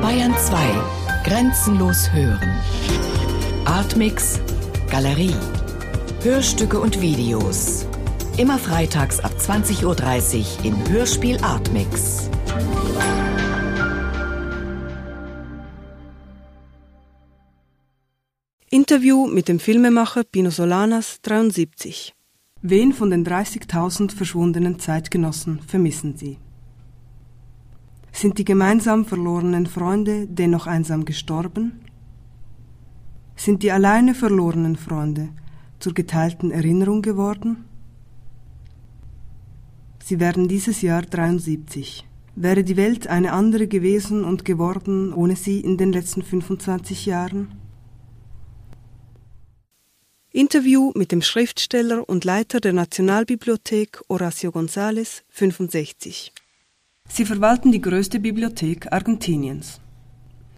Bayern 2. Grenzenlos hören. Artmix. Galerie. Hörstücke und Videos. Immer freitags ab 20.30 Uhr im Hörspiel Artmix. Interview mit dem Filmemacher Pino Solanas, 73. Wen von den 30.000 verschwundenen Zeitgenossen vermissen Sie? Sind die gemeinsam verlorenen Freunde dennoch einsam gestorben? Sind die alleine verlorenen Freunde zur geteilten Erinnerung geworden? Sie werden dieses Jahr 73. Wäre die Welt eine andere gewesen und geworden ohne sie in den letzten 25 Jahren? Interview mit dem Schriftsteller und Leiter der Nationalbibliothek Horacio González, 65. Sie verwalten die größte Bibliothek Argentiniens.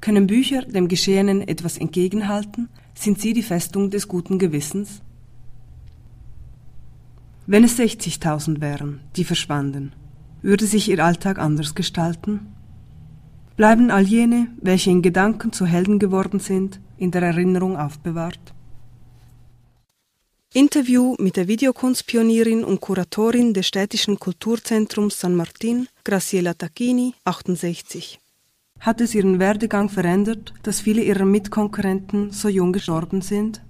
Können Bücher dem Geschehenen etwas entgegenhalten? Sind sie die Festung des guten Gewissens? Wenn es 60.000 wären, die verschwanden, würde sich ihr Alltag anders gestalten? Bleiben all jene, welche in Gedanken zu Helden geworden sind, in der Erinnerung aufbewahrt? Interview mit der Videokunstpionierin und Kuratorin des städtischen Kulturzentrums San Martin, Graciela Tacchini, 68. Hat es ihren Werdegang verändert, dass viele ihrer Mitkonkurrenten so jung gestorben sind?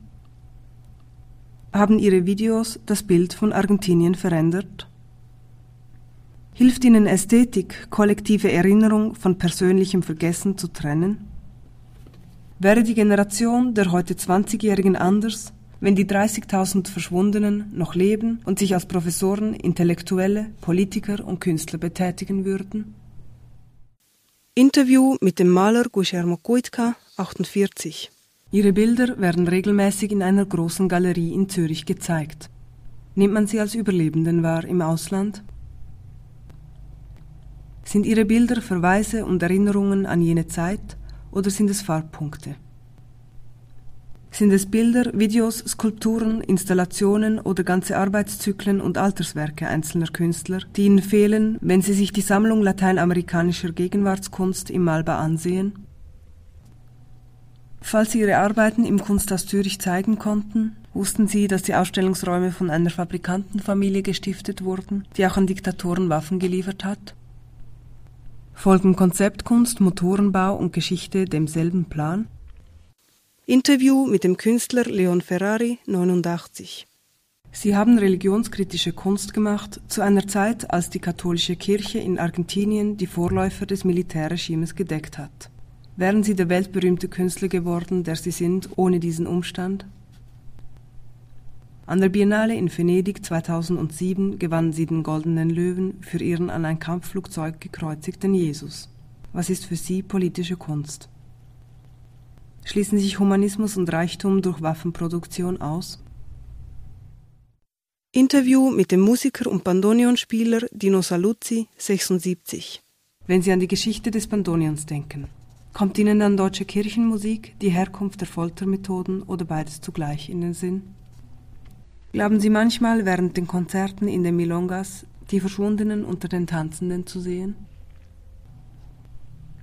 Haben ihre Videos das Bild von Argentinien verändert? Hilft ihnen Ästhetik, kollektive Erinnerung von persönlichem Vergessen zu trennen? Wäre die Generation der heute 20-Jährigen anders, wenn die 30.000 Verschwundenen noch leben und sich als Professoren, Intellektuelle, Politiker und Künstler betätigen würden? Interview mit dem Maler Guillermo Kuitka, 48. Ihre Bilder werden regelmäßig in einer großen Galerie in Zürich gezeigt. Nimmt man sie als Überlebenden wahr im Ausland? Sind ihre Bilder Verweise und Erinnerungen an jene Zeit oder sind es Farbpunkte? Sind es Bilder, Videos, Skulpturen, Installationen oder ganze Arbeitszyklen und Alterswerke einzelner Künstler, die Ihnen fehlen, wenn Sie sich die Sammlung lateinamerikanischer Gegenwartskunst im Malba ansehen? Falls Sie Ihre Arbeiten im Kunsthaus Zürich zeigen konnten, wussten Sie, dass die Ausstellungsräume von einer Fabrikantenfamilie gestiftet wurden, die auch an Diktatoren Waffen geliefert hat? Folgen Konzeptkunst, Motorenbau und Geschichte demselben Plan? Interview mit dem Künstler Leon Ferrari, 89. Sie haben religionskritische Kunst gemacht zu einer Zeit, als die katholische Kirche in Argentinien die Vorläufer des Militärregimes gedeckt hat. Wären Sie der weltberühmte Künstler geworden, der Sie sind, ohne diesen Umstand? An der Biennale in Venedig 2007 gewannen Sie den Goldenen Löwen für Ihren an ein Kampfflugzeug gekreuzigten Jesus. Was ist für Sie politische Kunst? Schließen sich Humanismus und Reichtum durch Waffenproduktion aus? Interview mit dem Musiker und Bandonionspieler Dino Saluzzi, 76. Wenn Sie an die Geschichte des Bandonions denken, kommt Ihnen dann deutsche Kirchenmusik, die Herkunft der Foltermethoden oder beides zugleich in den Sinn? Glauben Sie manchmal während den Konzerten in den Milongas die Verschwundenen unter den Tanzenden zu sehen?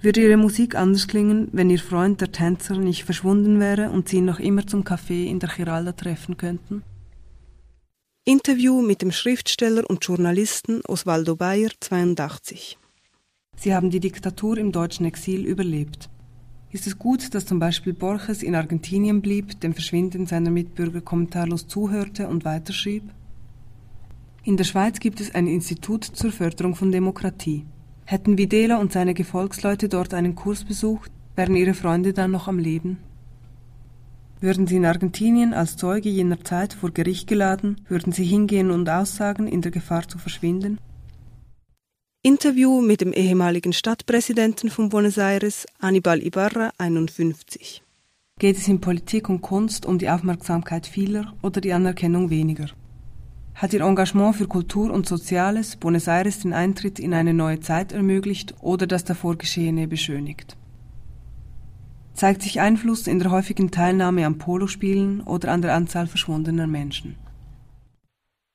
Würde Ihre Musik anders klingen, wenn Ihr Freund, der Tänzer, nicht verschwunden wäre und Sie ihn noch immer zum Café in der Giralda treffen könnten? Interview mit dem Schriftsteller und Journalisten Osvaldo Bayer, 82. Sie haben die Diktatur im deutschen Exil überlebt. Ist es gut, dass zum Beispiel Borges in Argentinien blieb, dem Verschwinden seiner Mitbürger kommentarlos zuhörte und weiterschrieb? In der Schweiz gibt es ein Institut zur Förderung von Demokratie. Hätten Videla und seine Gefolgsleute dort einen Kurs besucht, wären ihre Freunde dann noch am Leben? Würden sie in Argentinien als Zeuge jener Zeit vor Gericht geladen, würden sie hingehen und aussagen, in der Gefahr zu verschwinden? Interview mit dem ehemaligen Stadtpräsidenten von Buenos Aires, Anibal Ibarra, 51. Geht es in Politik und Kunst um die Aufmerksamkeit vieler oder die Anerkennung weniger? hat ihr Engagement für Kultur und Soziales Buenos Aires den Eintritt in eine neue Zeit ermöglicht oder das davor Geschehene beschönigt. Zeigt sich Einfluss in der häufigen Teilnahme am Polospielen oder an der Anzahl verschwundener Menschen.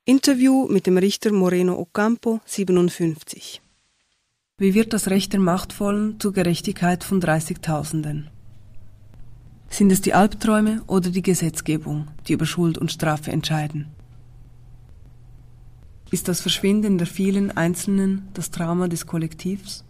Interview mit dem Richter Moreno Ocampo, 57. Wie wird das Recht der Machtvollen zur Gerechtigkeit von Dreißigtausenden? Sind es die Albträume oder die Gesetzgebung, die über Schuld und Strafe entscheiden? Ist das Verschwinden der vielen Einzelnen das Trauma des Kollektivs?